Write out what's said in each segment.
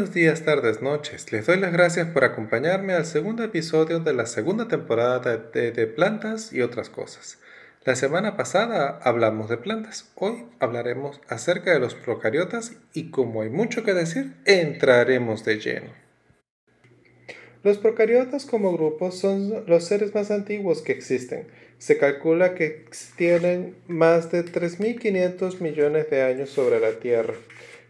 Buenos días, tardes, noches. Les doy las gracias por acompañarme al segundo episodio de la segunda temporada de, de, Plantas y otras cosas. La semana pasada hablamos de plantas. Hoy hablaremos acerca de los procariotas y como hay mucho que decir, entraremos de lleno. Los procariotas como grupo son los seres más antiguos que existen. Se calcula que tienen más de 3.500 millones de años sobre la Tierra.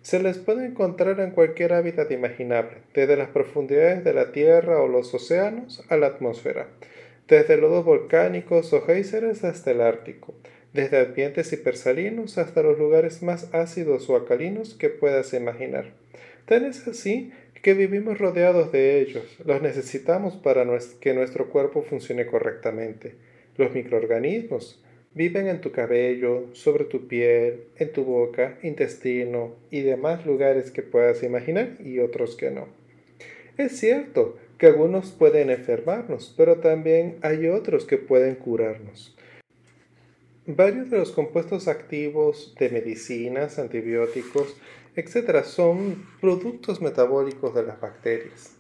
Se les puede encontrar en cualquier hábitat imaginable, desde las profundidades de la Tierra o los océanos a la atmósfera, desde lodos volcánicos o géiseres hasta el Ártico, desde ambientes hipersalinos hasta los lugares más ácidos o alcalinos que puedas imaginar. Tan es así que vivimos rodeados de ellos, los necesitamos para que nuestro cuerpo funcione correctamente. Los microorganismos viven en tu cabello, sobre tu piel, en tu boca, intestino y demás lugares que puedas imaginar y otros que no. Es cierto que algunos pueden enfermarnos, pero también hay otros que pueden curarnos. Varios de los compuestos activos de medicinas, antibióticos, etc. son productos metabólicos de las bacterias.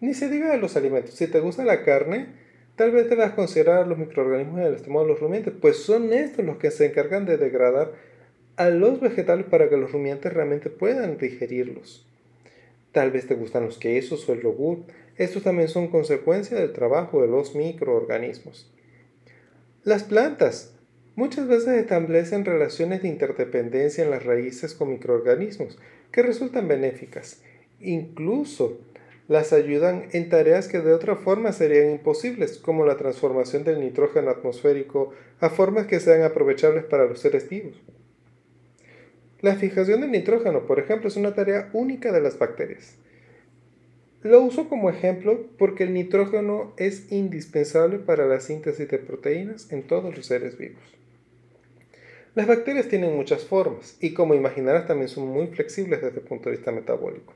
Ni se diga de los alimentos. Si te gusta la carne, tal vez debas considerar los microorganismos en el estómago de los rumiantes, pues son estos los que se encargan de degradar a los vegetales para que los rumiantes realmente puedan digerirlos. Tal vez te gustan los quesos o el yogur. Estos también son consecuencia del trabajo de los microorganismos. Las plantas Muchas veces establecen relaciones de interdependencia en las raíces con microorganismos que resultan benéficas. Incluso las ayudan en tareas que de otra forma serían imposibles, como la transformación del nitrógeno atmosférico a formas que sean aprovechables para los seres vivos. La fijación del nitrógeno, por ejemplo, es una tarea única de las bacterias. Lo uso como ejemplo porque el nitrógeno es indispensable para la síntesis de proteínas en todos los seres vivos. Las bacterias tienen muchas formas y como imaginarás también son muy flexibles desde el punto de vista metabólico.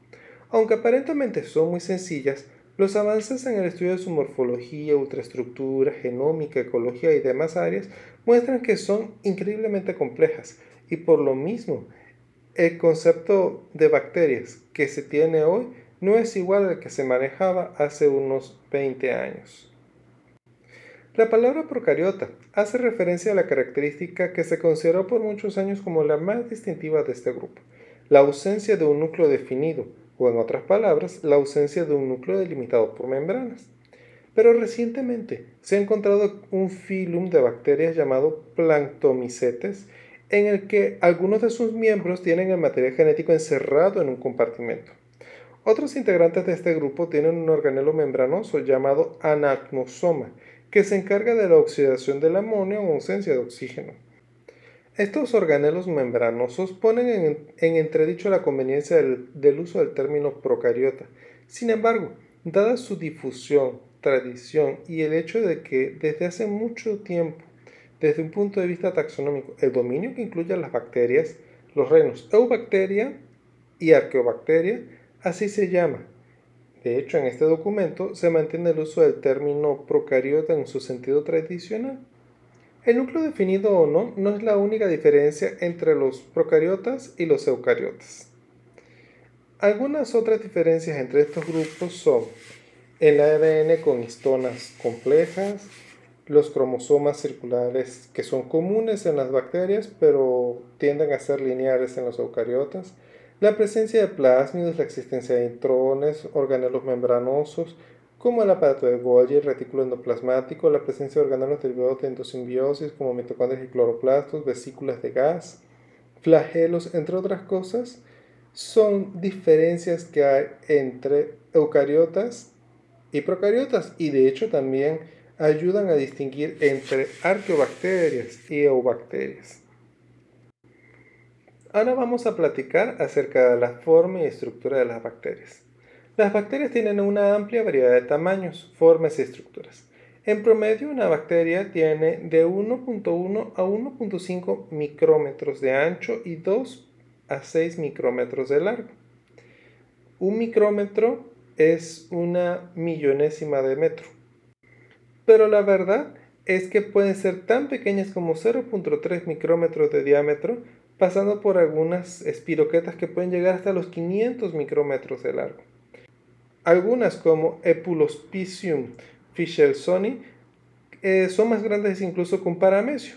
Aunque aparentemente son muy sencillas, los avances en el estudio de su morfología, ultraestructura, genómica, ecología y demás áreas muestran que son increíblemente complejas y por lo mismo el concepto de bacterias que se tiene hoy no es igual al que se manejaba hace unos 20 años. La palabra procariota hace referencia a la característica que se consideró por muchos años como la más distintiva de este grupo, la ausencia de un núcleo definido, o en otras palabras, la ausencia de un núcleo delimitado por membranas. Pero recientemente se ha encontrado un filum de bacterias llamado planctomicetes, en el que algunos de sus miembros tienen el material genético encerrado en un compartimento. Otros integrantes de este grupo tienen un organelo membranoso llamado anacmosoma, que se encarga de la oxidación del amonio en ausencia de oxígeno. Estos organelos membranosos ponen en, entredicho la conveniencia del, del uso del término procariota. Sin embargo, dada su difusión, tradición y el hecho de que desde hace mucho tiempo, desde un punto de vista taxonómico, el dominio que incluye a las bacterias, los reinos Eubacteria y Arqueobacteria, así se llama, de hecho, en este documento se mantiene el uso del término procariota en su sentido tradicional. El núcleo definido o no no es la única diferencia entre los procariotas y los eucariotas. Algunas otras diferencias entre estos grupos son el ADN con histonas complejas, los cromosomas circulares que son comunes en las bacterias pero tienden a ser lineares en los eucariotas, la presencia de plásmidos, la existencia de intrones, organelos membranosos, como el aparato de Golgi, el retículo endoplasmático, la presencia de organelos derivados de endosimbiosis, como mitocondrias y cloroplastos, vesículas de gas, flagelos, entre otras cosas, son diferencias que hay entre eucariotas y procariotas y de hecho también ayudan a distinguir entre arqueobacterias y eubacterias. Ahora vamos a platicar acerca de la forma y estructura de las bacterias. Las bacterias tienen una amplia variedad de tamaños, formas y estructuras. En promedio, una bacteria tiene de 1.1 a 1.5 micrómetros de ancho y 2 a 6 micrómetros de largo. Un micrómetro es una millonésima de metro. Pero la verdad es que pueden ser tan pequeñas como 0.3 micrómetros de diámetro pasando por algunas espiroquetas que pueden llegar hasta los 500 micrómetros de largo. Algunas como Epulospicium fischelsoni eh, son más grandes incluso que un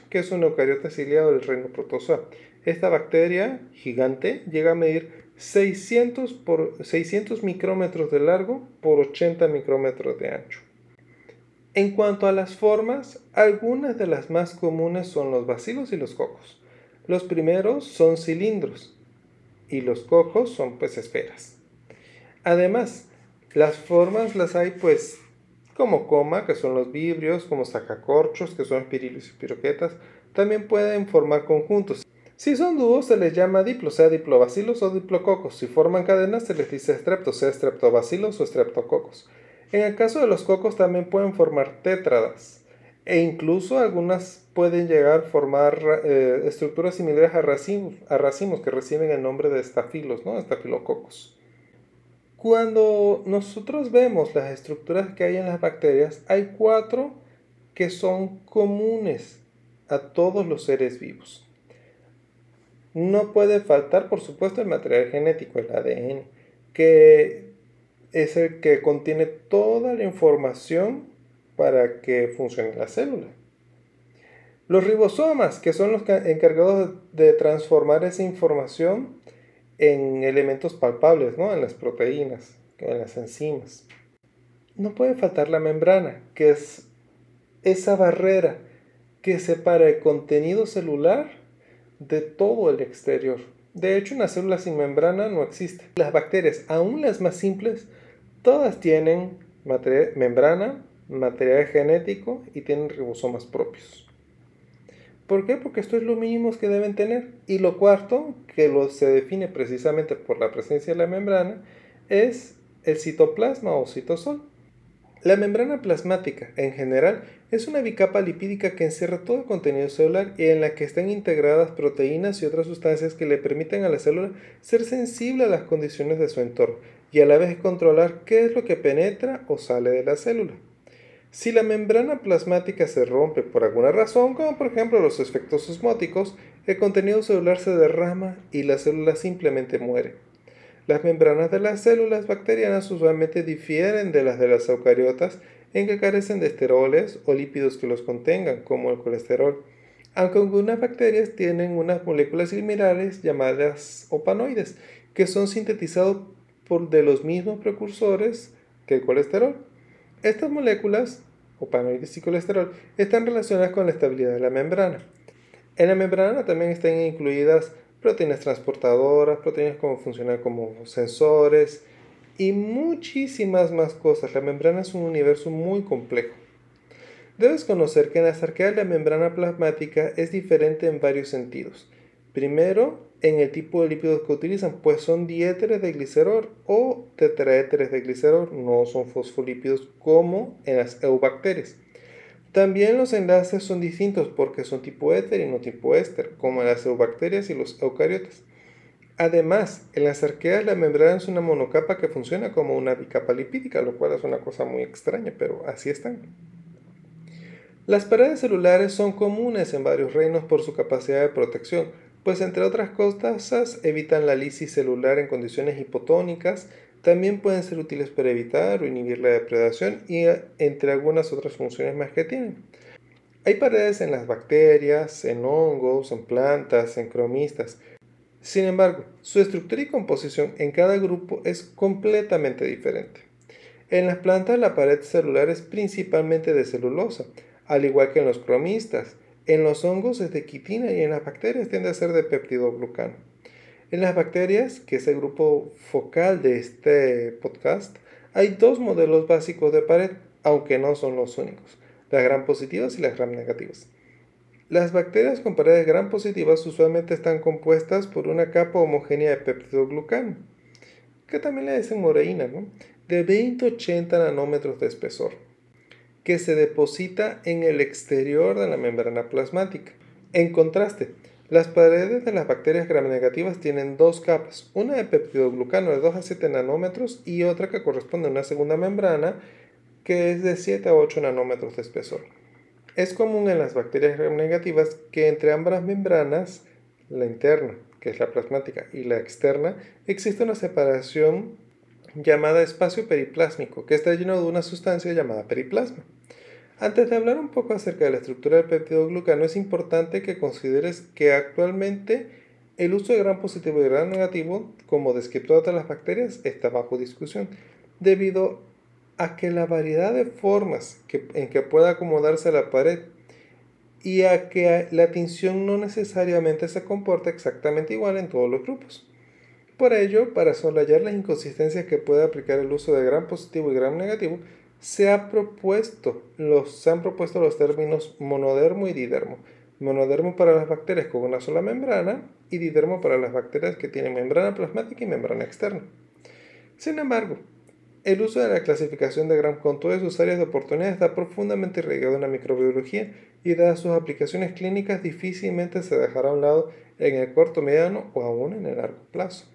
que es un eucariota ciliado del reino Protozoa. Esta bacteria gigante llega a medir 600, por, 600 micrómetros de largo por 80 micrómetros de ancho. En cuanto a las formas, algunas de las más comunes son los bacilos y los cocos. Los primeros son cilindros y los cocos son pues esferas. Además, las formas las hay pues como coma, que son los vibrios, como sacacorchos, que son espirilos y piroquetas, también pueden formar conjuntos. Si son dúos se les llama diplo, sea diplobacilos o diplococos. Si forman cadenas se les dice estrepto, sea streptobacilos o streptococos. En el caso de los cocos también pueden formar tétradas e incluso algunas pueden llegar a formar eh, estructuras similares a racimos, que reciben el nombre de estafilos, ¿no? estafilococos. Cuando nosotros vemos las estructuras que hay en las bacterias, hay cuatro que son comunes a todos los seres vivos. No puede faltar, por supuesto, el material genético, el ADN, que es el que contiene toda la información para que funcione la célula. Los ribosomas, que son los encargados de transformar esa información en elementos palpables, ¿no? en las proteínas, en las enzimas. No puede faltar la membrana, que es esa barrera que separa el contenido celular de todo el exterior. De hecho, una célula sin membrana no existe. Las bacterias, aún las más simples, todas tienen membrana, material genético y tienen ribosomas propios. ¿Por qué? Porque esto es lo mínimo que deben tener. Y lo cuarto, que lo, se define precisamente por la presencia de la membrana, es el citoplasma o citosol. La membrana plasmática, en general, es una bicapa lipídica que encierra todo el contenido celular y en la que están integradas proteínas y otras sustancias que le permiten a la célula ser sensible a las condiciones de su entorno y a la vez controlar qué es lo que penetra o sale de la célula. Si la membrana plasmática se rompe por alguna razón, como por ejemplo los efectos osmóticos, el contenido celular se derrama y la célula simplemente muere. Las membranas de las células bacterianas usualmente difieren de las de las eucariotas en que carecen de esteroles o lípidos que los contengan, como el colesterol, aunque algunas bacterias tienen unas moléculas similares llamadas opanoides, que son sintetizados por de los mismos precursores que el colesterol. Estas moléculas, opanoides y colesterol, están relacionadas con la estabilidad de la membrana. En la membrana también están incluidas proteínas transportadoras, proteínas como funcionan como sensores y muchísimas más cosas. La membrana es un universo muy complejo. Debes conocer que en las arqueas la membrana plasmática es diferente en varios sentidos. Primero, en el tipo de lípidos que utilizan, pues son diéteres de glicerol o tetraéteres de glicerol, no son fosfolípidos como en las eubacterias. También los enlaces son distintos porque son tipo éter y no tipo éster, como en las eubacterias y los eucariotas. Además, en las arqueas la membrana es una monocapa que funciona como una bicapa lipídica, lo cual es una cosa muy extraña, pero así están. Las paredes celulares son comunes en varios reinos por su capacidad de protección, pues entre otras cosas evitan la lisis celular en condiciones hipotónicas, también pueden ser útiles para evitar o inhibir la depredación y entre algunas otras funciones más que tienen. Hay paredes en las bacterias, en hongos, en plantas, en cromistas. Sin embargo, su estructura y composición en cada grupo es completamente diferente. En las plantas la pared celular es principalmente de celulosa, al igual que en los cromistas. En los hongos es de quitina y en las bacterias tiende a ser de peptidoglucano. En las bacterias, que es el grupo focal de este podcast, hay dos modelos básicos de pared, aunque no son los únicos, las gram positivas y las gram negativas. Las bacterias con paredes gram positivas usualmente están compuestas por una capa homogénea de peptidoglucano, que también le dicen moreína, de 20-80 nanómetros de espesor que se deposita en el exterior de la membrana plasmática. En contraste, las paredes de las bacterias gram negativas tienen dos capas, una de peptidoglucano de 2 a 7 nanómetros y otra que corresponde a una segunda membrana que es de 7 a 8 nanómetros de espesor. Es común en las bacterias gram negativas que entre ambas membranas la interna, que es la plasmática, y la externa, existe una separación llamada espacio periplásmico, que está lleno de una sustancia llamada periplasma. Antes de hablar un poco acerca de la estructura del peptidoglucano, es importante que consideres que actualmente el uso de gran positivo y gran negativo como descriptor de las bacterias está bajo discusión, debido a que la variedad de formas en que pueda acomodarse la pared y a que la tinción no necesariamente se comporta exactamente igual en todos los grupos. Por ello, para soslayar las inconsistencias que puede aplicar el uso de gran positivo y gran negativo, se, ha propuesto los, se han propuesto los términos monodermo y didermo. Monodermo para las bacterias con una sola membrana y didermo para las bacterias que tienen membrana plasmática y membrana externa. Sin embargo, el uso de la clasificación de Gram con todas sus áreas de oportunidad está profundamente arraigado en la microbiología y dadas sus aplicaciones clínicas difícilmente se dejará a un lado en el corto, mediano o aún en el largo plazo.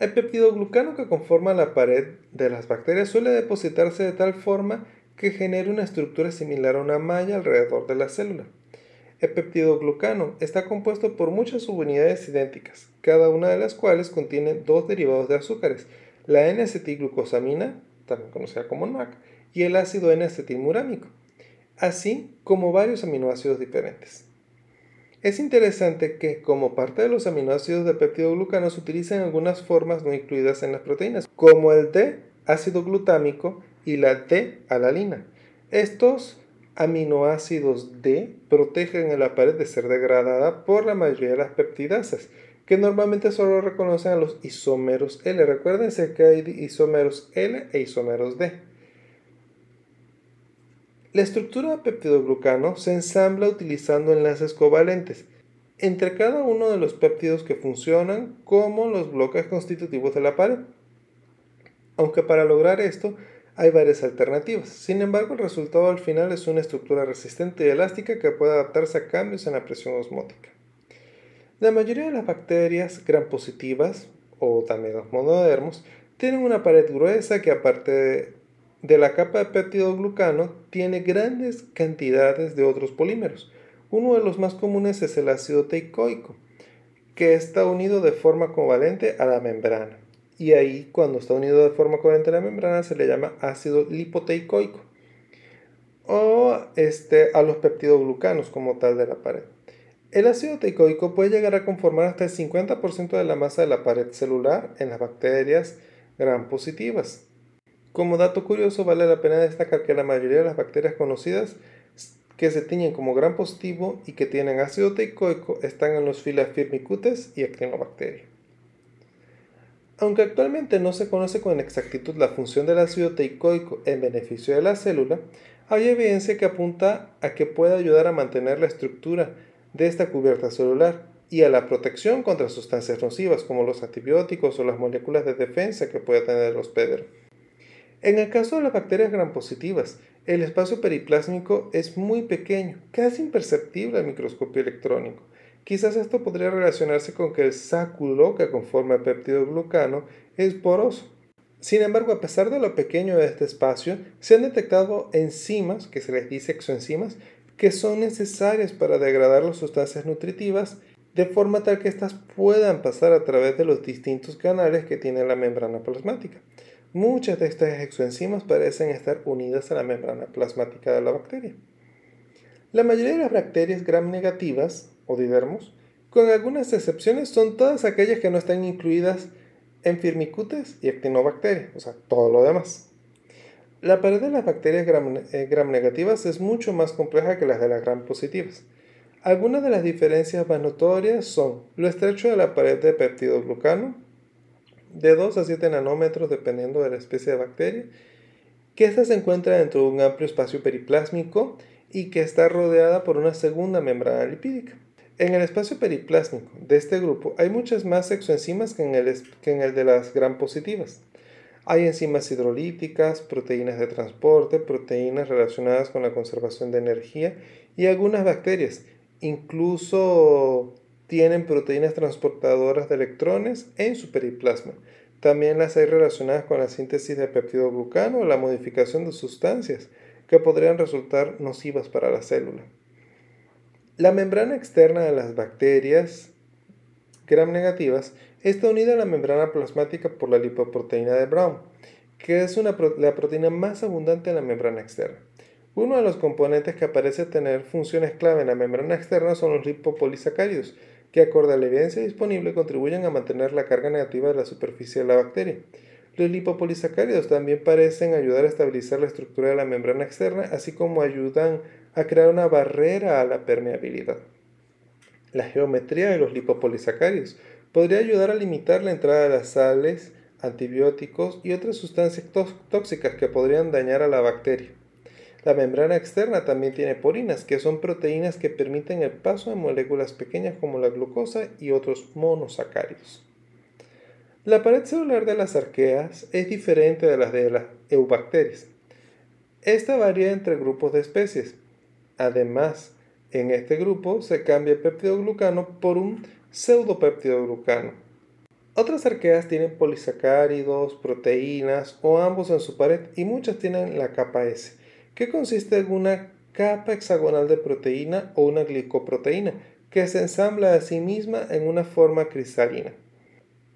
El peptidoglucano que conforma la pared de las bacterias suele depositarse de tal forma que genere una estructura similar a una malla alrededor de la célula. El peptidoglucano está compuesto por muchas subunidades idénticas, cada una de las cuales contiene dos derivados de azúcares, la N-acetilglucosamina, también conocida como NAC, y el ácido N-acetilmurámico, así como varios aminoácidos diferentes. Es interesante que, como parte de los aminoácidos de peptidoglucano, se utilizan algunas formas no incluidas en las proteínas, como el D ácido glutámico y la D-alalina. Estos aminoácidos D protegen a la pared de ser degradada por la mayoría de las peptidasas, que normalmente solo reconocen a los isómeros L. Recuérdense que hay isómeros L e isómeros D. La estructura de peptidoglucano se ensambla utilizando enlaces covalentes entre cada uno de los péptidos que funcionan como los bloques constitutivos de la pared. Aunque para lograr esto hay varias alternativas. Sin embargo, el resultado al final es una estructura resistente y elástica que puede adaptarse a cambios en la presión osmótica. La mayoría de las bacterias gram positivas, o también los monodermos, tienen una pared gruesa que aparte de la capa de peptidoglucano tiene grandes cantidades de otros polímeros. Uno de los más comunes es el ácido teicoico, que está unido de forma covalente a la membrana. Y ahí, cuando está unido de forma covalente a la membrana, se le llama ácido lipoteicoico. O este, a los peptidoglucanos como tal de la pared. El ácido teicoico puede llegar a conformar hasta el 50% de la masa de la pared celular en las bacterias gram positivas. Como dato curioso, vale la pena destacar que la mayoría de las bacterias conocidas que se tiñen como gran positivo y que tienen ácido teicoico están en los filas firmicutes y actinobacteria. Aunque actualmente no se conoce con exactitud la función del ácido teicoico en beneficio de la célula, hay evidencia que apunta a que puede ayudar a mantener la estructura de esta cubierta celular y a la protección contra sustancias nocivas como los antibióticos o las moléculas de defensa que puede tener el hospedero. En el caso de las bacterias gram positivas, el espacio periplásmico es muy pequeño, casi imperceptible al microscopio electrónico. Quizás esto podría relacionarse con que el sáculo que conforma el peptidoglucano es poroso. Sin embargo, a pesar de lo pequeño de este espacio, se han detectado enzimas, que se les dice exoenzimas, que son necesarias para degradar las sustancias nutritivas de forma tal que éstas puedan pasar a través de los distintos canales que tiene la membrana plasmática. Muchas de estas exoenzimas parecen estar unidas a la membrana plasmática de la bacteria. La mayoría de las bacterias gram negativas o didermos, con algunas excepciones, son todas aquellas que no están incluidas en firmicutes y actinobacterias, o sea, todo lo demás. La pared de las bacterias gram, eh, gram, negativas es mucho más compleja que las de las gram positivas. Algunas de las diferencias más notorias son lo estrecho de la pared de peptidoglucano, de 2 a 7 nanómetros dependiendo de la especie de bacteria, que ésta se encuentra dentro de un amplio espacio periplásmico y que está rodeada por una segunda membrana lipídica. En el espacio periplásmico de este grupo hay muchas más exoenzimas que en el, que en el de las gram positivas. Hay enzimas hidrolíticas, proteínas de transporte, proteínas relacionadas con la conservación de energía y algunas bacterias, incluso tienen proteínas transportadoras de electrones en su periplasma. También las hay relacionadas con la síntesis de peptidoglucano o la modificación de sustancias que podrían resultar nocivas para la célula. La membrana externa de las bacterias gram negativas está unida a la membrana plasmática por la lipoproteína de Brown, que es la proteína más abundante en la membrana externa. Uno de los componentes que parece tener funciones clave en la membrana externa son los lipopolisacáridos, que acorde a la evidencia disponible contribuyen a mantener la carga negativa de la superficie de la bacteria. Los lipopolisacáridos también parecen ayudar a estabilizar la estructura de la membrana externa, así como ayudan a crear una barrera a la permeabilidad. La geometría de los lipopolisacáridos podría ayudar a limitar la entrada de las sales, antibióticos y otras sustancias tóxicas que podrían dañar a la bacteria. La membrana externa también tiene porinas, que son proteínas que permiten el paso de moléculas pequeñas como la glucosa y otros monosacáridos. La pared celular de las arqueas es diferente de las de las eubacterias. Esta varía entre grupos de especies. Además, en este grupo se cambia el peptidoglucano por un pseudopeptidoglucano. Otras arqueas tienen polisacáridos, proteínas o ambos en su pared y muchas tienen la capa S que consiste en una capa hexagonal de proteína o una glicoproteína que se ensambla a sí misma en una forma cristalina.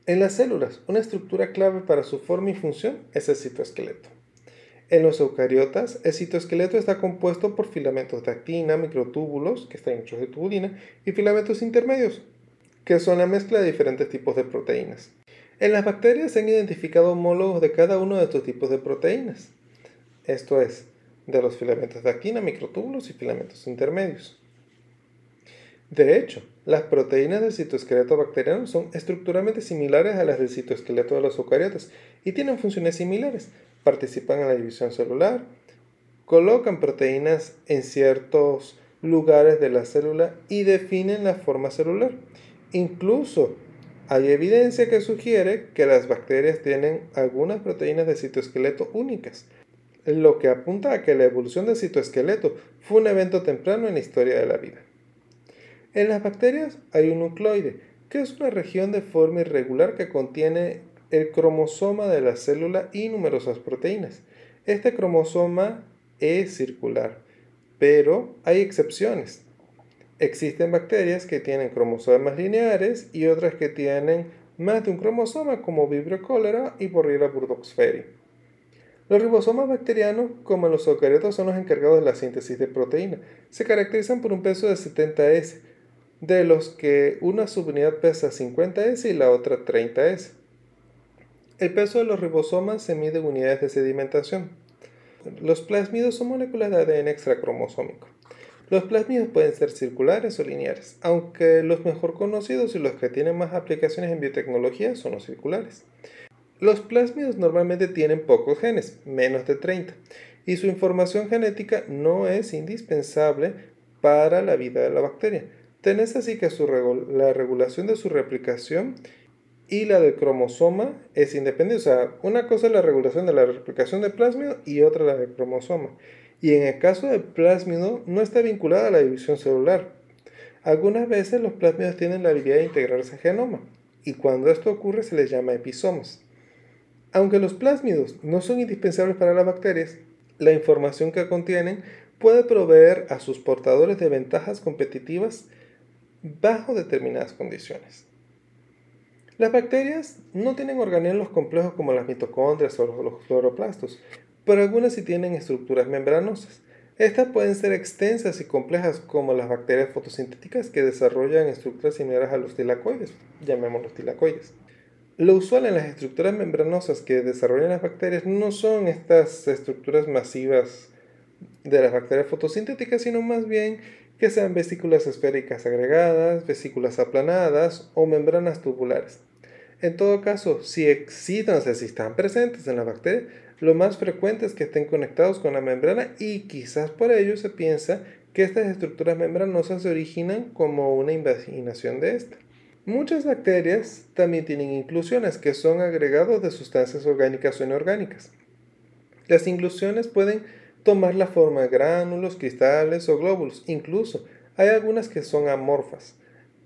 En las células, una estructura clave para su forma y función es el citoesqueleto. En los eucariotas, el citoesqueleto está compuesto por filamentos de actina, microtúbulos, que están hechos de tubulina, y filamentos intermedios, que son la mezcla de diferentes tipos de proteínas. En las bacterias se han identificado homólogos de cada uno de estos tipos de proteínas. Esto es, de los filamentos de actina, microtúbulos y filamentos intermedios. De hecho, las proteínas del citoesqueleto bacteriano son estructuralmente similares a las del citoesqueleto de los eucariotas y tienen funciones similares. Participan en la división celular, colocan proteínas en ciertos lugares de la célula y definen la forma celular. Incluso hay evidencia que sugiere que las bacterias tienen algunas proteínas de citoesqueleto únicas, lo que apunta a que la evolución del citoesqueleto fue un evento temprano en la historia de la vida. En las bacterias hay un nucleoide, que es una región de forma irregular que contiene el cromosoma de la célula y numerosas proteínas. Este cromosoma es circular, pero hay excepciones. Existen bacterias que tienen cromosomas lineares y otras que tienen más de un cromosoma como Vibrio cholera y Borrelia burgdorferi. Los ribosomas bacterianos, como los eucariotas, son los encargados de la síntesis de proteína. Se caracterizan por un peso de 70S, de los que una subunidad pesa 50S y la otra 30S. El peso de los ribosomas se mide en unidades de sedimentación. Los plásmidos son moléculas de ADN extracromosómico. Los plásmidos pueden ser circulares o lineares, aunque los mejor conocidos y los que tienen más aplicaciones en biotecnología son los circulares. Los plásmidos normalmente tienen pocos genes, menos de 30, y su información genética no es indispensable para la vida de la bacteria. Tenés así que la regulación de su replicación y la del cromosoma es independiente. O sea, una cosa es la regulación de la replicación del plásmido y otra la del cromosoma. Y en el caso del plásmido no está vinculada a la división celular. Algunas veces los plásmidos tienen la habilidad de integrarse al genoma y cuando esto ocurre se les llama episomas. Aunque los plásmidos no son indispensables para las bacterias, la información que contienen puede proveer a sus portadores de ventajas competitivas bajo determinadas condiciones. Las bacterias no tienen organelos complejos como las mitocondrias o los cloroplastos, pero algunas sí tienen estructuras membranosas. Estas pueden ser extensas y complejas como las bacterias fotosintéticas que desarrollan estructuras similares a los tilacoides, llamémoslos tilacoides. Lo usual en las estructuras membranosas que desarrollan las bacterias no son estas estructuras masivas de las bacterias fotosintéticas, sino más bien que sean vesículas esféricas agregadas, vesículas aplanadas o membranas tubulares. En todo caso, si existen, o sea, si están presentes en la bacteria, lo más frecuente es que estén conectados con la membrana y quizás por ello se piensa que estas estructuras membranosas se originan como una invaginación de esta. Muchas bacterias también tienen inclusiones, que son agregados de sustancias orgánicas o inorgánicas. Las inclusiones pueden tomar la forma de gránulos, cristales o glóbulos. Incluso hay algunas que son amorfas.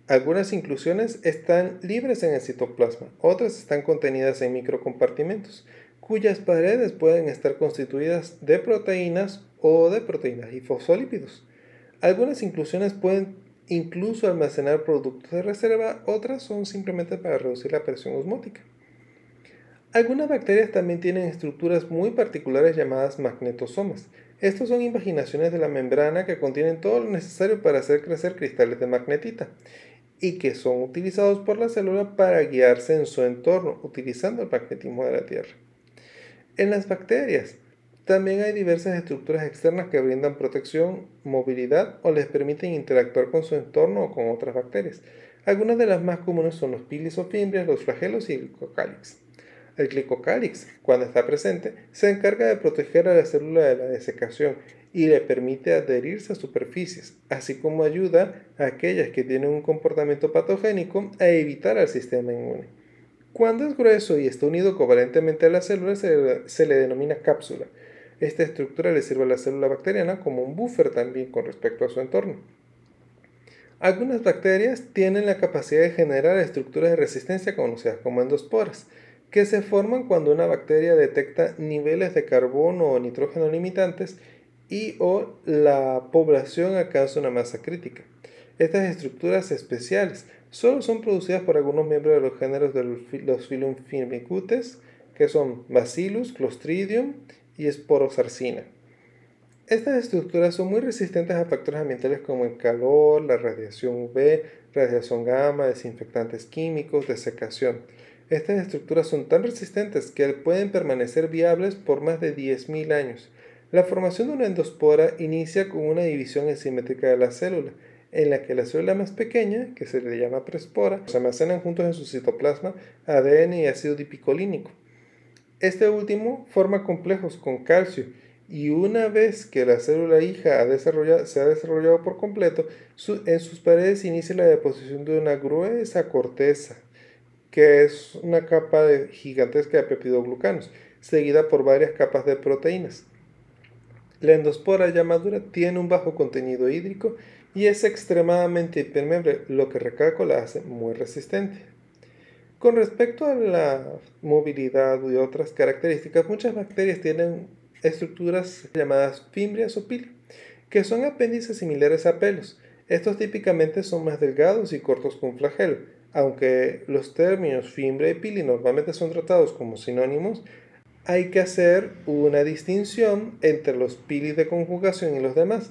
Algunas inclusiones están libres en el citoplasma, otras están contenidas en microcompartimentos, cuyas paredes pueden estar constituidas de proteínas o de proteínas y fosfolípidos. Algunas inclusiones pueden incluso almacenar productos de reserva, otras son simplemente para reducir la presión osmótica. Algunas bacterias también tienen estructuras muy particulares llamadas magnetosomas. Estos son invaginaciones de la membrana que contienen todo lo necesario para hacer crecer cristales de magnetita y que son utilizados por la célula para guiarse en su entorno, utilizando el magnetismo de la Tierra. En las bacterias, también hay diversas estructuras externas que brindan protección, movilidad o les permiten interactuar con su entorno o con otras bacterias. Algunas de las más comunes son los pilis o fimbrias, los flagelos y el glicocálix. El glicocálix, cuando está presente, se encarga de proteger a la célula de la desecación y le permite adherirse a superficies, así como ayuda a aquellas que tienen un comportamiento patogénico a evitar al sistema inmune. Cuando es grueso y está unido covalentemente a la célula se, se le denomina cápsula esta estructura le sirve a la célula bacteriana como un buffer también con respecto a su entorno. Algunas bacterias tienen la capacidad de generar estructuras de resistencia conocidas como endosporas, que se forman cuando una bacteria detecta niveles de carbono o nitrógeno limitantes y o la población alcanza una masa crítica. Estas estructuras especiales solo son producidas por algunos miembros de los géneros de los Phylum Firmicutes, que son Bacillus, Clostridium y esporosarcina. Estas estructuras son muy resistentes a factores ambientales como el calor, la radiación UV, radiación gamma, desinfectantes químicos, desecación. Estas estructuras son tan resistentes que pueden permanecer viables por más de 10.000 años. La formación de una endospora inicia con una división asimétrica de la célula, en la que la célula más pequeña, que se le llama prespora, se almacenan juntos en su citoplasma ADN y ácido dipicolínico. Este último forma complejos con calcio y una vez que la célula hija se ha desarrollado por completo, en sus paredes inicia la deposición de una gruesa corteza, que es una capa de, gigantesca de peptidoglucanos, seguida por varias capas de proteínas. La endospora ya madura tiene un bajo contenido hídrico y es extremadamente impermeable, lo que recalco la hace muy resistente. Con respecto a la movilidad y otras características, muchas bacterias tienen estructuras llamadas fimbrias o pili, que son apéndices similares a pelos. Estos típicamente son más delgados y cortos un flagelo. Aunque los términos fimbria y pili normalmente son tratados como sinónimos, hay que hacer una distinción entre los pili de conjugación y los demás,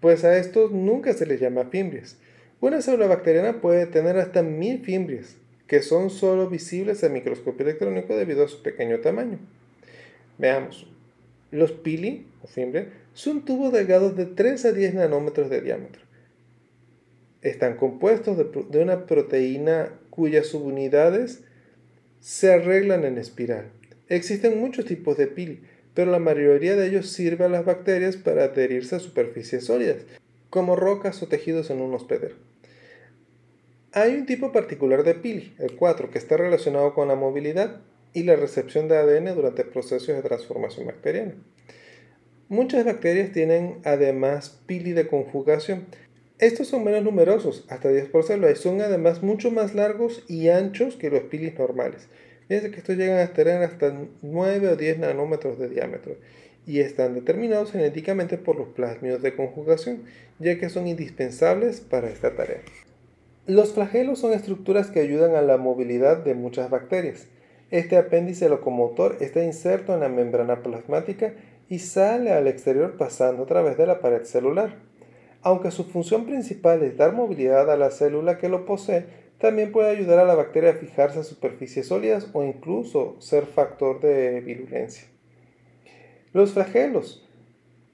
pues a estos nunca se les llama fimbrias. Una célula bacteriana puede tener hasta mil fimbrias, que son solo visibles al microscopio electrónico debido a su pequeño tamaño. Veamos. Los pili, o fimbre, son tubos delgados de 3 a 10 nanómetros de diámetro. Están compuestos de, una proteína cuyas subunidades se arreglan en espiral. Existen muchos tipos de pili, pero la mayoría de ellos sirve a las bacterias para adherirse a superficies sólidas, como rocas o tejidos en un hospedero. Hay un tipo particular de pili, el 4, que está relacionado con la movilidad y la recepción de ADN durante procesos de transformación bacteriana. Muchas bacterias tienen además pili de conjugación. Estos son menos numerosos, hasta 10 por célula, y son además mucho más largos y anchos que los pilis normales. Fíjense que estos llegan a tener hasta 9 o 10 nanómetros de diámetro y están determinados genéticamente por los plasmidos de conjugación, ya que son indispensables para esta tarea. Los flagelos son estructuras que ayudan a la movilidad de muchas bacterias. Este apéndice locomotor está inserto en la membrana plasmática y sale al exterior pasando a través de la pared celular. Aunque su función principal es dar movilidad a la célula que lo posee, también puede ayudar a la bacteria a fijarse a superficies sólidas o incluso ser factor de virulencia. Los flagelos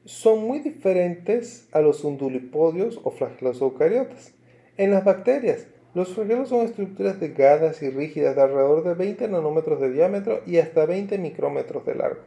son muy diferentes a los undulipodios o flagelos eucariotas. En las bacterias, los flagelos son estructuras delgadas y rígidas de alrededor de 20 nanómetros de diámetro y hasta 20 micrómetros de largo.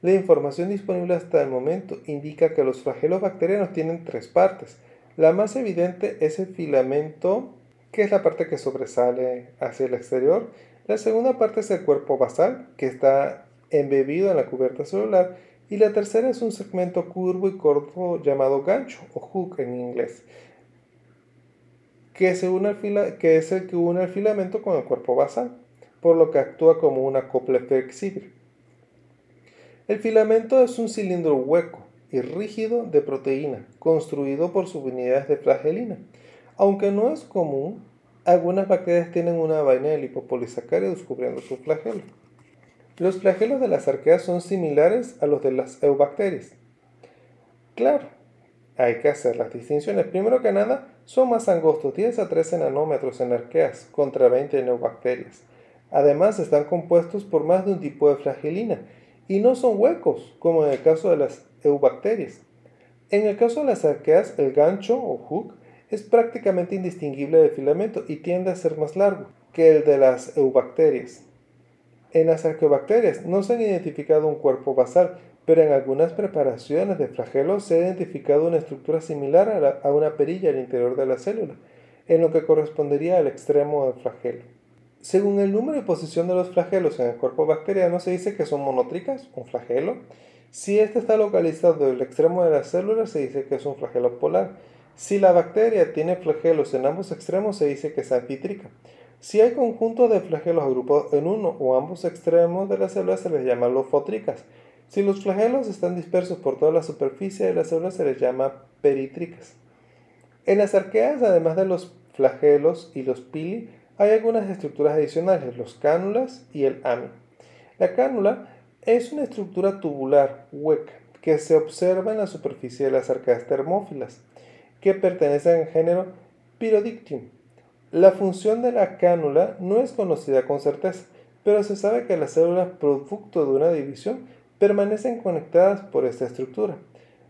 La información disponible hasta el momento indica que los flagelos bacterianos tienen tres partes. La más evidente es el filamento, que es la parte que sobresale hacia el exterior. La segunda parte es el cuerpo basal, que está embebido en la cubierta celular. Y la tercera es un segmento curvo y corto llamado gancho o hook en inglés que, que es el que une el filamento con el cuerpo basal, por lo que actúa como un acople flexible. El filamento es un cilindro hueco, y rígido de proteína, construido por subunidades de flagelina. Aunque no es común, algunas bacterias tienen una vaina de lipopolisacáridos cubriendo su flagelo. Los flagelos de las arqueas son similares a los de las eubacterias. Claro, hay que hacer las distinciones. Primero que nada, son más angostos, 10 a 13 nanómetros en arqueas contra 20 en eubacterias. Además, están compuestos por más de un tipo de flagelina y no son huecos, como en el caso de las eubacterias. En el caso de las arqueas, el gancho o hook es prácticamente indistinguible del filamento y tiende a ser más largo que el de las eubacterias. En las arqueobacterias no se ha identificado un cuerpo basal, pero en algunas preparaciones de flagelos se ha identificado una estructura similar a, una perilla al interior de la célula, en lo que correspondería al extremo del flagelo. Según el número y posición de los flagelos en el cuerpo bacteriano, se dice que son monotricas, un flagelo. Si este está localizado en el extremo de la célula, se dice que es un flagelo polar. Si la bacteria tiene flagelos en ambos extremos, se dice que es anfitrica. Si hay conjuntos de flagelos agrupados en uno o ambos extremos de la célula, se les llama lofotricas. Si los flagelos están dispersos por toda la superficie de la célula, se les llama peritricas. En las arqueas, además de los flagelos y los pili, hay algunas estructuras adicionales, los cánulas y el AMI. La cánula es una estructura tubular hueca que se observa en la superficie de las arcadas termófilas, que pertenecen al género Pyrodictium. La función de la cánula no es conocida con certeza, pero se sabe que las células producto de una división permanecen conectadas por esta estructura.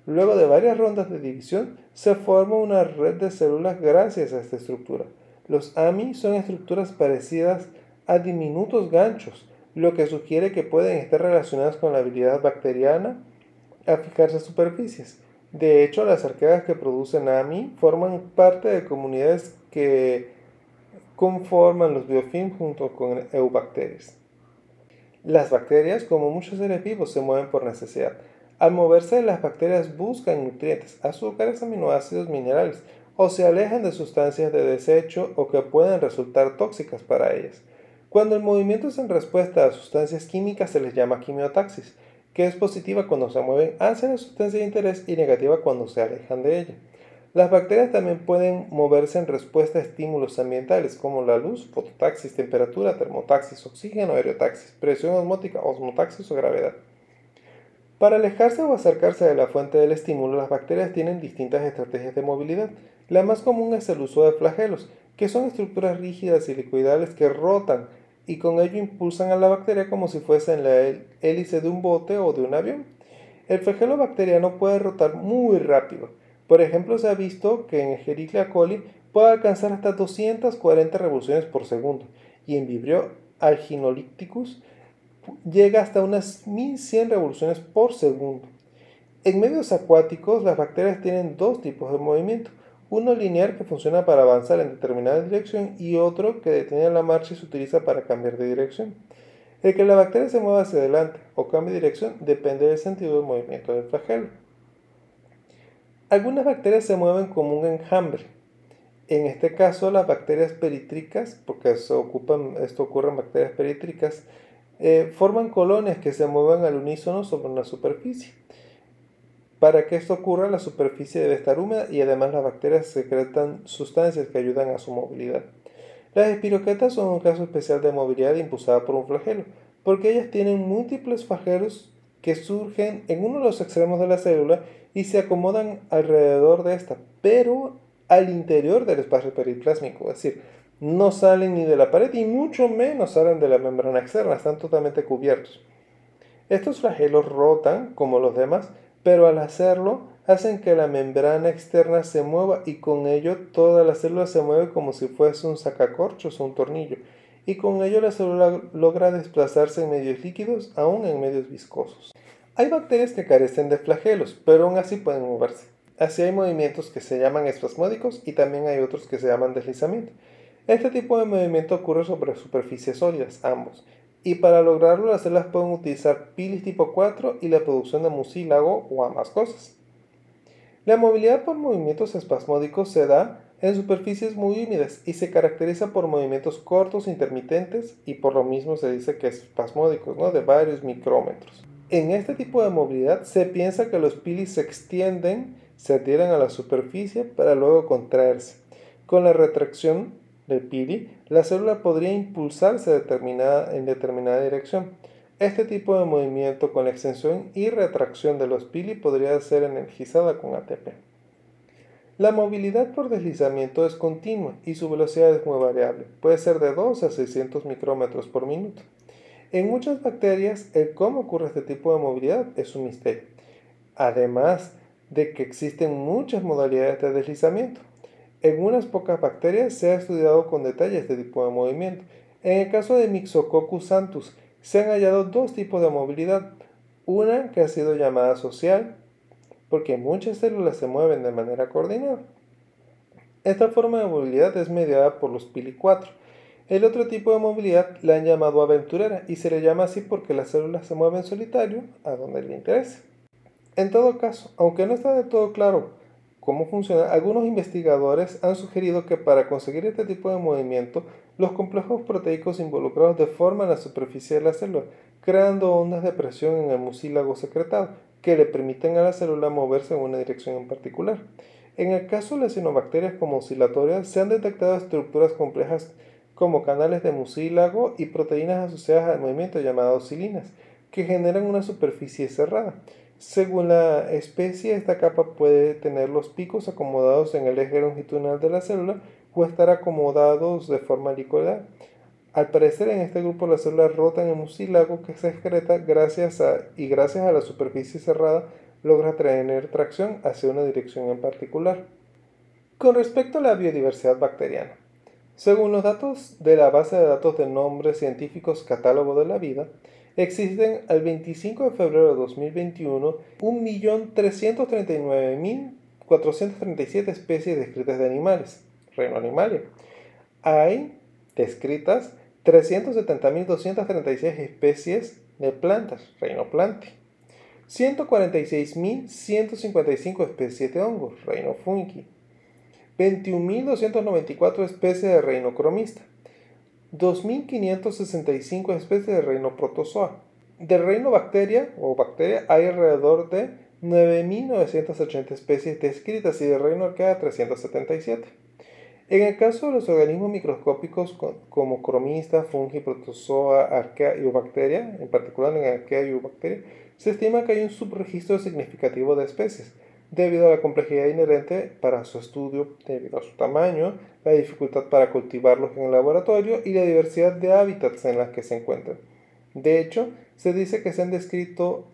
Luego de varias rondas de división, se forma una red de células gracias a esta estructura. Los AMI son estructuras parecidas a diminutos ganchos, lo que sugiere que pueden estar relacionadas con la habilidad bacteriana a fijarse superficies. De hecho, las arqueas que producen AMI forman parte de comunidades que conforman los biofilms junto con eubacterias. Las bacterias, como muchos seres vivos, se mueven por necesidad. Al moverse, las bacterias buscan nutrientes, azúcares, aminoácidos, minerales, o se alejan de sustancias de desecho o que pueden resultar tóxicas para ellas. Cuando el movimiento es en respuesta a sustancias químicas se les llama quimiotaxis, que es positiva cuando se mueven hacia la sustancia de interés y negativa cuando se alejan de ella. Las bacterias también pueden moverse en respuesta a estímulos ambientales como la luz, fototaxis, temperatura, termotaxis, oxígeno, aerotaxis, presión osmótica, osmotaxis o gravedad. Para alejarse o acercarse de la fuente del estímulo, las bacterias tienen distintas estrategias de movilidad. La más común es el uso de flagelos, que son estructuras rígidas y liquidales que rotan y con ello impulsan a la bacteria como si fuesen la hélice de un bote o de un avión. El flagelo bacteriano puede rotar muy rápido. Por ejemplo, se ha visto que en Escherichia coli puede alcanzar hasta 240 revoluciones por segundo y en Vibrio alginolíticus llega hasta unas 1100 revoluciones por segundo. En medios acuáticos, las bacterias tienen dos tipos de movimiento. Uno lineal que funciona para avanzar en determinada dirección y otro que detiene la marcha y se utiliza para cambiar de dirección. El que la bacteria se mueva hacia adelante o cambie de dirección depende del sentido del movimiento del flagelo. Algunas bacterias se mueven como un enjambre. En este caso, las bacterias peritricas, porque esto ocurre en bacterias peritricas, eh, forman colonias que se mueven al unísono sobre una superficie. Para que esto ocurra, la superficie debe estar húmeda y además las bacterias secretan sustancias que ayudan a su movilidad. Las espiroquetas son un caso especial de movilidad impulsada por un flagelo, porque ellas tienen múltiples flagelos que surgen en uno de los extremos de la célula y se acomodan alrededor de esta, pero al interior del espacio periplásmico, es decir, no salen ni de la pared y mucho menos salen de la membrana externa, están totalmente cubiertos. Estos flagelos rotan como los demás, pero al hacerlo hacen que la membrana externa se mueva y con ello toda la célula se mueve como si fuese un sacacorchos o un tornillo, y con ello la célula logra desplazarse en medios líquidos, aún en medios viscosos. Hay bacterias que carecen de flagelos, pero aún así pueden moverse. Así hay movimientos que se llaman espasmódicos y también hay otros que se llaman deslizamiento. Este tipo de movimiento ocurre sobre superficies sólidas, ambos, y para lograrlo las células pueden utilizar pilis tipo 4 y la producción de mucílago o ambas cosas. La movilidad por movimientos espasmódicos se da en superficies muy húmedas y se caracteriza por movimientos cortos intermitentes y por lo mismo se dice que es espasmódicos, ¿no? de varios micrómetros. En este tipo de movilidad se piensa que los pili se extienden, se adhieren a la superficie para luego contraerse. Con la retracción del pili, la célula podría impulsarse en determinada dirección. Este tipo de movimiento con la extensión y retracción de los pili podría ser energizada con ATP. La movilidad por deslizamiento es continua y su velocidad es muy variable, puede ser de 2 a 600 micrómetros por minuto. En muchas bacterias, el cómo ocurre este tipo de movilidad es un misterio, además de que existen muchas modalidades de deslizamiento. En unas pocas bacterias se ha estudiado con detalle este tipo de movimiento. En el caso de Myxococcus santus, se han hallado dos tipos de movilidad. Una que ha sido llamada social, porque muchas células se mueven de manera coordinada. Esta forma de movilidad es mediada por los pili4 el otro tipo de movilidad la han llamado aventurera y se le llama así porque las células se mueven solitario a donde le interese. En todo caso, aunque no está de todo claro cómo funciona, algunos investigadores han sugerido que para conseguir este tipo de movimiento, los complejos proteicos involucrados deforman la superficie de la célula, creando ondas de presión en el mucílago secretado, que le permiten a la célula moverse en una dirección en particular. En el caso de las cianobacterias como oscilatorias, se han detectado estructuras complejas como canales de mucílago y proteínas asociadas al movimiento llamadas cilinas, que generan una superficie cerrada. Según la especie, esta capa puede tener los picos acomodados en el eje longitudinal de la célula o estar acomodados de forma helicoidal. Al parecer, en este grupo las células rotan el mucílago que se excreta gracias a, y gracias a la superficie cerrada logra tener tracción hacia una dirección en particular. Con respecto a la biodiversidad bacteriana, según los datos de la base de datos de nombres científicos Catálogo de la Vida, existen al 25 de febrero de 2021 1.339.437 especies descritas de animales, reino animalia. Hay descritas 370.236 especies de plantas, reino planti. 146.155 especies de hongos, reino fungi. 21.294 especies de reino cromista, 2.565 especies de reino protozoa. Del reino bacteria o bacteria hay alrededor de 9.980 especies descritas y del reino arquea 377. En el caso de los organismos microscópicos como cromista, fungi, protozoa, arquea y bacteria, en particular en arquea y bacteria, se estima que hay un subregistro significativo de especies debido a la complejidad inherente para su estudio, debido a su tamaño, la dificultad para cultivarlos en el laboratorio y la diversidad de hábitats en las que se encuentran. De hecho, se dice que se han descrito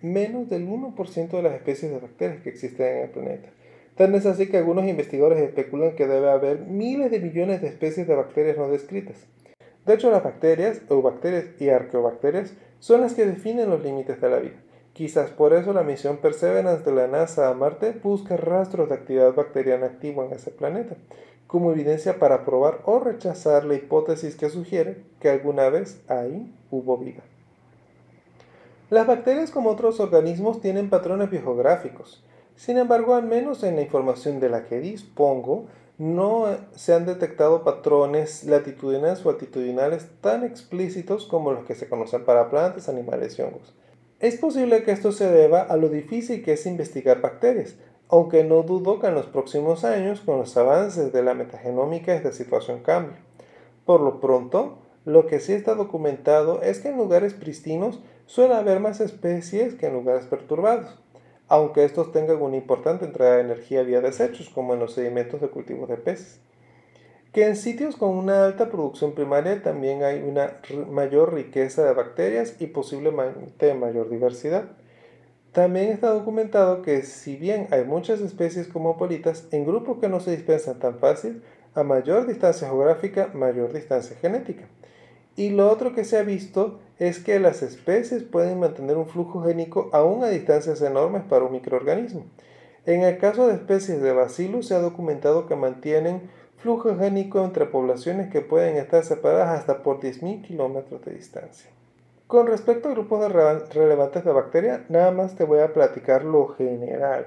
menos del 1% de las especies de bacterias que existen en el planeta. Tan es así que algunos investigadores especulan que debe haber miles de millones de especies de bacterias no descritas. De hecho, las bacterias, eubacterias y arqueobacterias son las que definen los límites de la vida. Quizás por eso la misión Perseverance de la NASA a Marte busca rastros de actividad bacteriana activa en ese planeta, como evidencia para probar o rechazar la hipótesis que sugiere que alguna vez ahí hubo vida. Las bacterias como otros organismos tienen patrones biogeográficos. Sin embargo, al menos en la información de la que dispongo, no se han detectado patrones latitudinales o altitudinales tan explícitos como los que se conocen para plantas, animales y hongos. Es posible que esto se deba a lo difícil que es investigar bacterias, aunque no dudo que en los próximos años, con los avances de la metagenómica, esta situación cambie. Por lo pronto, lo que sí está documentado es que en lugares pristinos suele haber más especies que en lugares perturbados, aunque estos tengan una importante entrada de energía vía desechos, como en los sedimentos de cultivos de peces que en sitios con una alta producción primaria también hay una mayor riqueza de bacterias y posiblemente mayor diversidad. También está documentado que si bien hay muchas especies cosmopolitas, en grupos que no se dispensan tan fácil, a mayor distancia geográfica, mayor distancia genética. Y lo otro que se ha visto es que las especies pueden mantener un flujo génico aún a distancias enormes para un microorganismo. En el caso de especies de bacillus se ha documentado que mantienen flujo génico entre poblaciones que pueden estar separadas hasta por 10.000 kilómetros de distancia. Con respecto a grupos relevantes de bacterias, nada más te voy a platicar lo general.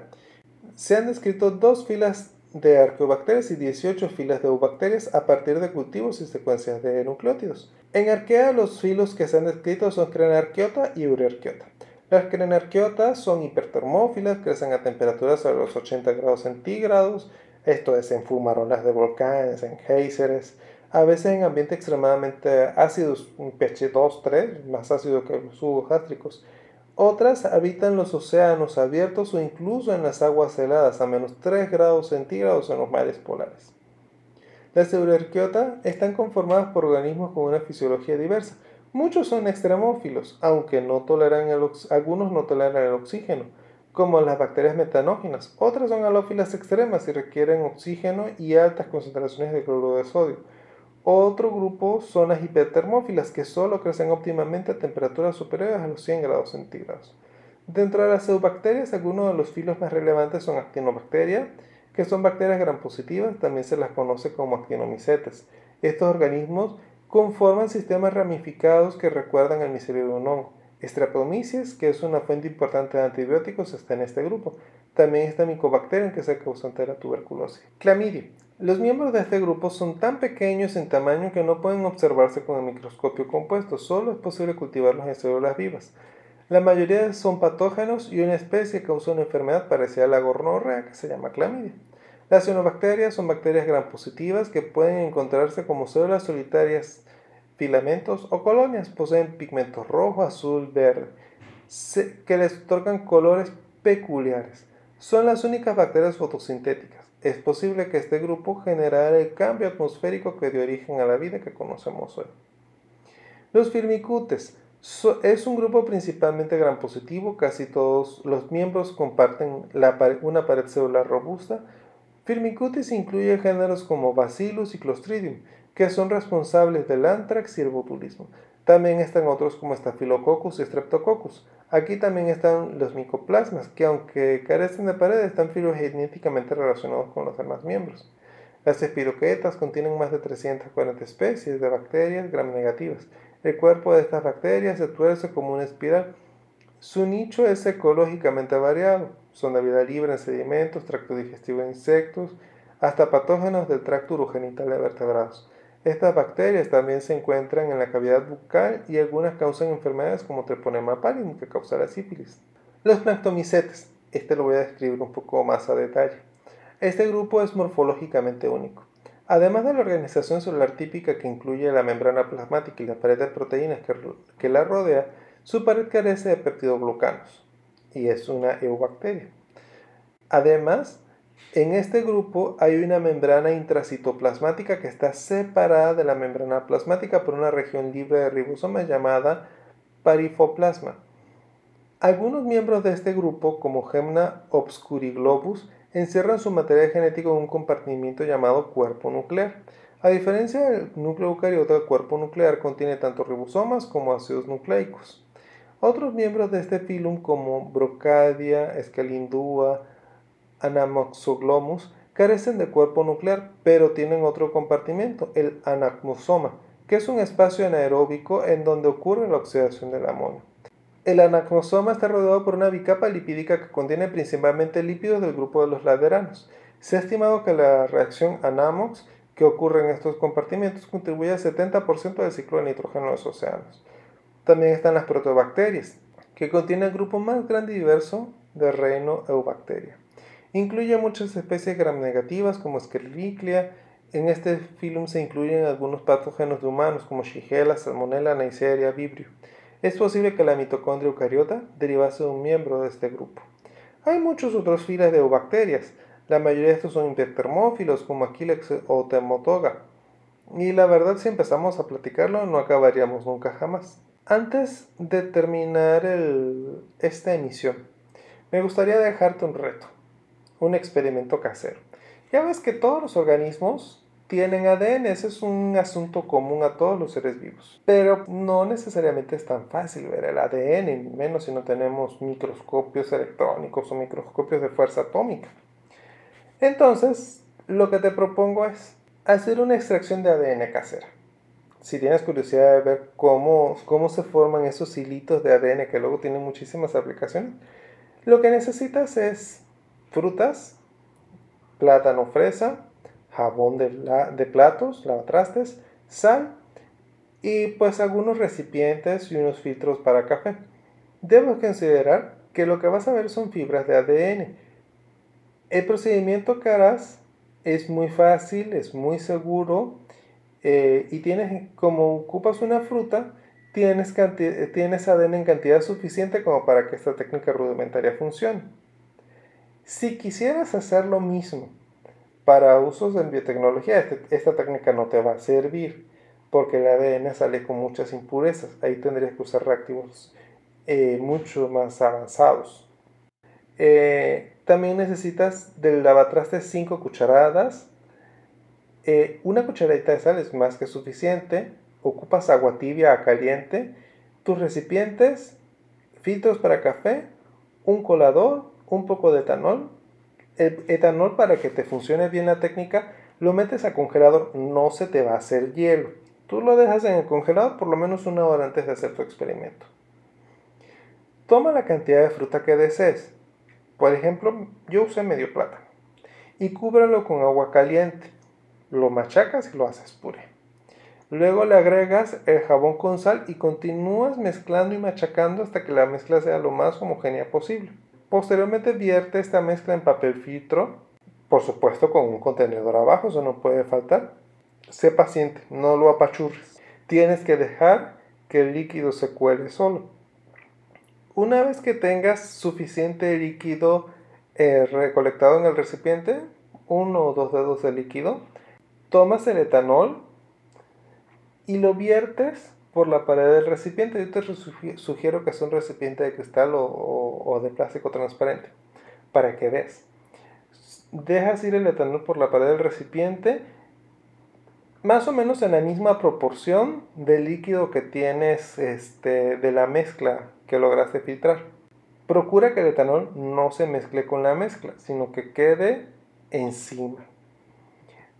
Se han descrito dos filas de arqueobacterias y 18 filas de eubacterias a partir de cultivos y secuencias de nucleótidos. En arquea, los filos que se han descrito son crenarqueota y urearqueota. Las crenarquiotas son hipertermófilas, crecen a temperaturas sobre los 80 grados centígrados, esto es en fumarolas de volcanes, en géiseres, a veces en ambientes extremadamente ácidos, un pH 2, 3, más ácido que los subgástricos. Otras habitan los océanos abiertos o incluso en las aguas heladas a menos 3 grados centígrados en los mares polares. Las eurarquiotas están conformadas por organismos con una fisiología diversa. Muchos son extremófilos, aunque algunos no toleran el oxígeno, como las bacterias metanógenas. Otras son halófilas extremas y requieren oxígeno y altas concentraciones de cloruro de sodio. Otro grupo son las hipertermófilas, que solo crecen óptimamente a temperaturas superiores a los 100 grados centígrados. Dentro de las eubacterias, algunos de los filos más relevantes son actinobacteria, que son bacterias gram positivas, también se las conoce como actinomicetes. Estos organismos conforman sistemas ramificados que recuerdan al micelio de un hongo. Streptomyces, que es una fuente importante de antibióticos, está en este grupo. También está Mycobacterium, que es el causante de la tuberculosis. Clamidia. Los miembros de este grupo son tan pequeños en tamaño que no pueden observarse con el microscopio compuesto, solo es posible cultivarlos en células vivas. La mayoría son patógenos y una especie causa una enfermedad parecida a la gonorrea que se llama clamidia. Las cianobacterias son bacterias gram positivas que pueden encontrarse como células solitarias, filamentos o colonias. Poseen pigmentos rojo, azul, verde, que les otorgan colores peculiares. Son las únicas bacterias fotosintéticas es posible que este grupo generara el cambio atmosférico que dio origen a la vida que conocemos hoy. Los firmicutes es un grupo principalmente gran positivo, casi todos los miembros comparten una pared celular robusta. Firmicutes incluye géneros como Bacillus y Clostridium, que son responsables del antrax y el botulismo. También están otros como Staphylococcus y Streptococcus. Aquí también están los micoplasmas, que aunque carecen de pared, están filogenéticamente relacionados con los demás miembros. Las espiroquetas contienen más de 340 especies de bacterias gram negativas. El cuerpo de estas bacterias se tuerce como una espiral. Su nicho es ecológicamente variado. Son de vida libre en sedimentos, tracto digestivo de insectos, hasta patógenos del tracto urogenital de vertebrados. Estas bacterias también se encuentran en la cavidad bucal y algunas causan enfermedades como treponema pallidum que causa la sífilis. Los planctomicetes, este lo voy a describir un poco más a detalle. Este grupo es morfológicamente único. Además de la organización celular típica que incluye la membrana plasmática y la pared de proteínas que, que la rodea, su pared carece de peptidoglucanos y es una eubacteria. Además, en este grupo hay una membrana intracitoplasmática que está separada de la membrana plasmática por una región libre de ribosomas llamada parifoplasma. Algunos miembros de este grupo, como Gemna obscuriglobus, encierran su material genético en un compartimiento llamado cuerpo nuclear. A diferencia del núcleo eucariota, el cuerpo nuclear contiene tanto ribosomas como ácidos nucleicos. Otros miembros de este filum, como Brocadia, Escalindua, Anamoxoglomus carecen de cuerpo nuclear, pero tienen otro compartimento, el anacmosoma, que es un espacio anaeróbico en donde ocurre la oxidación del amonio. El anacmosoma está rodeado por una bicapa lipídica que contiene principalmente lípidos del grupo de los laderanos. Se ha estimado que la reacción anamox que ocurre en estos compartimentos contribuye al 70% del ciclo de nitrógeno en los océanos. También están las protobacterias, que contienen el grupo más grande y diverso de reino eubacteria. Incluye muchas especies gram negativas como Escherichia. En este filum se incluyen algunos patógenos de humanos como Shigella, Salmonella, Neisseria, Vibrio. Es posible que la mitocondria eucariota derivase de un miembro de este grupo. Hay muchos otros filas de eubacterias. La mayoría de estos son hipertermófilos como Aquilex o Temotoga. Y la verdad, si empezamos a platicarlo, no acabaríamos nunca jamás. Antes de terminar esta emisión, me gustaría dejarte un reto un experimento casero. Ya ves que todos los organismos tienen ADN, ese es un asunto común a todos los seres vivos. Pero no necesariamente es tan fácil ver el ADN, menos si no tenemos microscopios electrónicos o microscopios de fuerza atómica. Entonces, lo que te propongo es hacer una extracción de ADN casera. Si tienes curiosidad de ver cómo, cómo se forman esos hilitos de ADN que luego tienen muchísimas aplicaciones, lo que necesitas es frutas, plátano fresa, jabón de, de platos, lavatrastes, sal y pues algunos recipientes y unos filtros para café. Debes considerar que lo que vas a ver son fibras de ADN. El procedimiento que harás es muy fácil, es muy seguro eh, y tienes, como ocupas una fruta, tienes, tienes ADN en cantidad suficiente como para que esta técnica rudimentaria funcione. Si quisieras hacer lo mismo para usos en biotecnología, este, esta técnica no te va a servir porque el ADN sale con muchas impurezas. Ahí tendrías que usar reactivos eh, mucho más avanzados. Eh, también necesitas del lavatraste 5 cucharadas. Eh, una cucharadita de sal es más que suficiente. Ocupas agua tibia a caliente. Tus recipientes, filtros para café, un colador, un poco de etanol. El etanol para que te funcione bien la técnica lo metes a congelador, no se te va a hacer hielo. Tú lo dejas en el congelador por lo menos una hora antes de hacer tu experimento. Toma la cantidad de fruta que desees. Por ejemplo, yo usé medio plátano. Y cúbrelo con agua caliente. Lo machacas y lo haces puré. Luego le agregas el jabón con sal y continúas mezclando y machacando hasta que la mezcla sea lo más homogénea posible. Posteriormente vierte esta mezcla en papel filtro, por supuesto con un contenedor abajo, eso no puede faltar. Sé paciente, no lo apachurres. Tienes que dejar que el líquido se cuele solo. Una vez que tengas suficiente líquido eh, recolectado en el recipiente, uno o dos dedos de líquido, tomas el etanol y lo viertes por la pared del recipiente. Yo te sugiero que sea un recipiente de cristal o, de plástico transparente para que veas. Dejas ir el etanol por la pared del recipiente más o menos en la misma proporción del líquido que tienes este, de la mezcla que lograste filtrar. Procura que el etanol no se mezcle con la mezcla, sino que quede encima.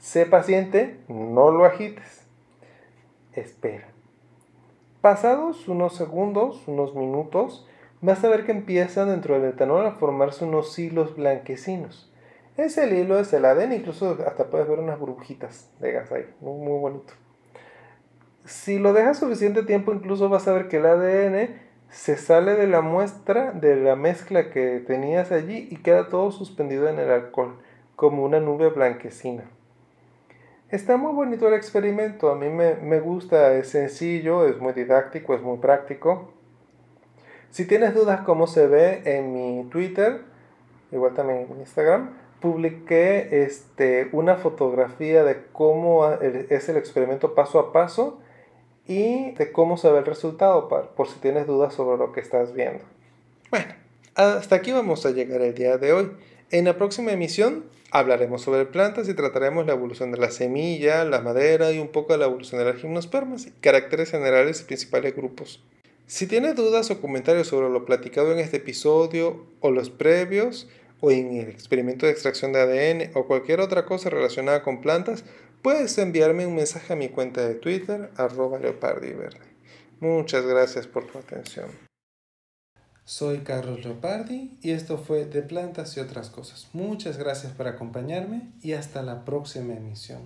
Sé paciente, no lo agites. Espera. Pasados unos segundos, unos minutos, vas a ver que empiezan dentro del etanol a formarse unos hilos blanquecinos. Ese hilo es el ADN, incluso hasta puedes ver unas burbujitas de gas ahí, muy, muy bonito. Si lo dejas suficiente tiempo, incluso vas a ver que el ADN se sale de la muestra, de la mezcla que tenías allí y queda todo suspendido en el alcohol, como una nube blanquecina. Está muy bonito el experimento, a mí me, gusta, es sencillo, es muy didáctico, es muy práctico. Si tienes dudas cómo se ve en mi Twitter, igual también en Instagram, publiqué este, una fotografía de cómo es el experimento paso a paso y de cómo se ve el resultado, por si tienes dudas sobre lo que estás viendo. Bueno, hasta aquí vamos a llegar el día de hoy. En la próxima emisión hablaremos sobre plantas y trataremos la evolución de la semilla, la madera y un poco la evolución de las gimnospermas caracteres generales y principales grupos. Si tienes dudas o comentarios sobre lo platicado en este episodio o los previos, o en el experimento de extracción de ADN o cualquier otra cosa relacionada con plantas, puedes enviarme un mensaje a mi cuenta de Twitter, arroba. Muchas gracias por tu atención. Soy Carlos Leopardi y esto fue De Plantas y otras cosas. Muchas gracias por acompañarme y hasta la próxima emisión.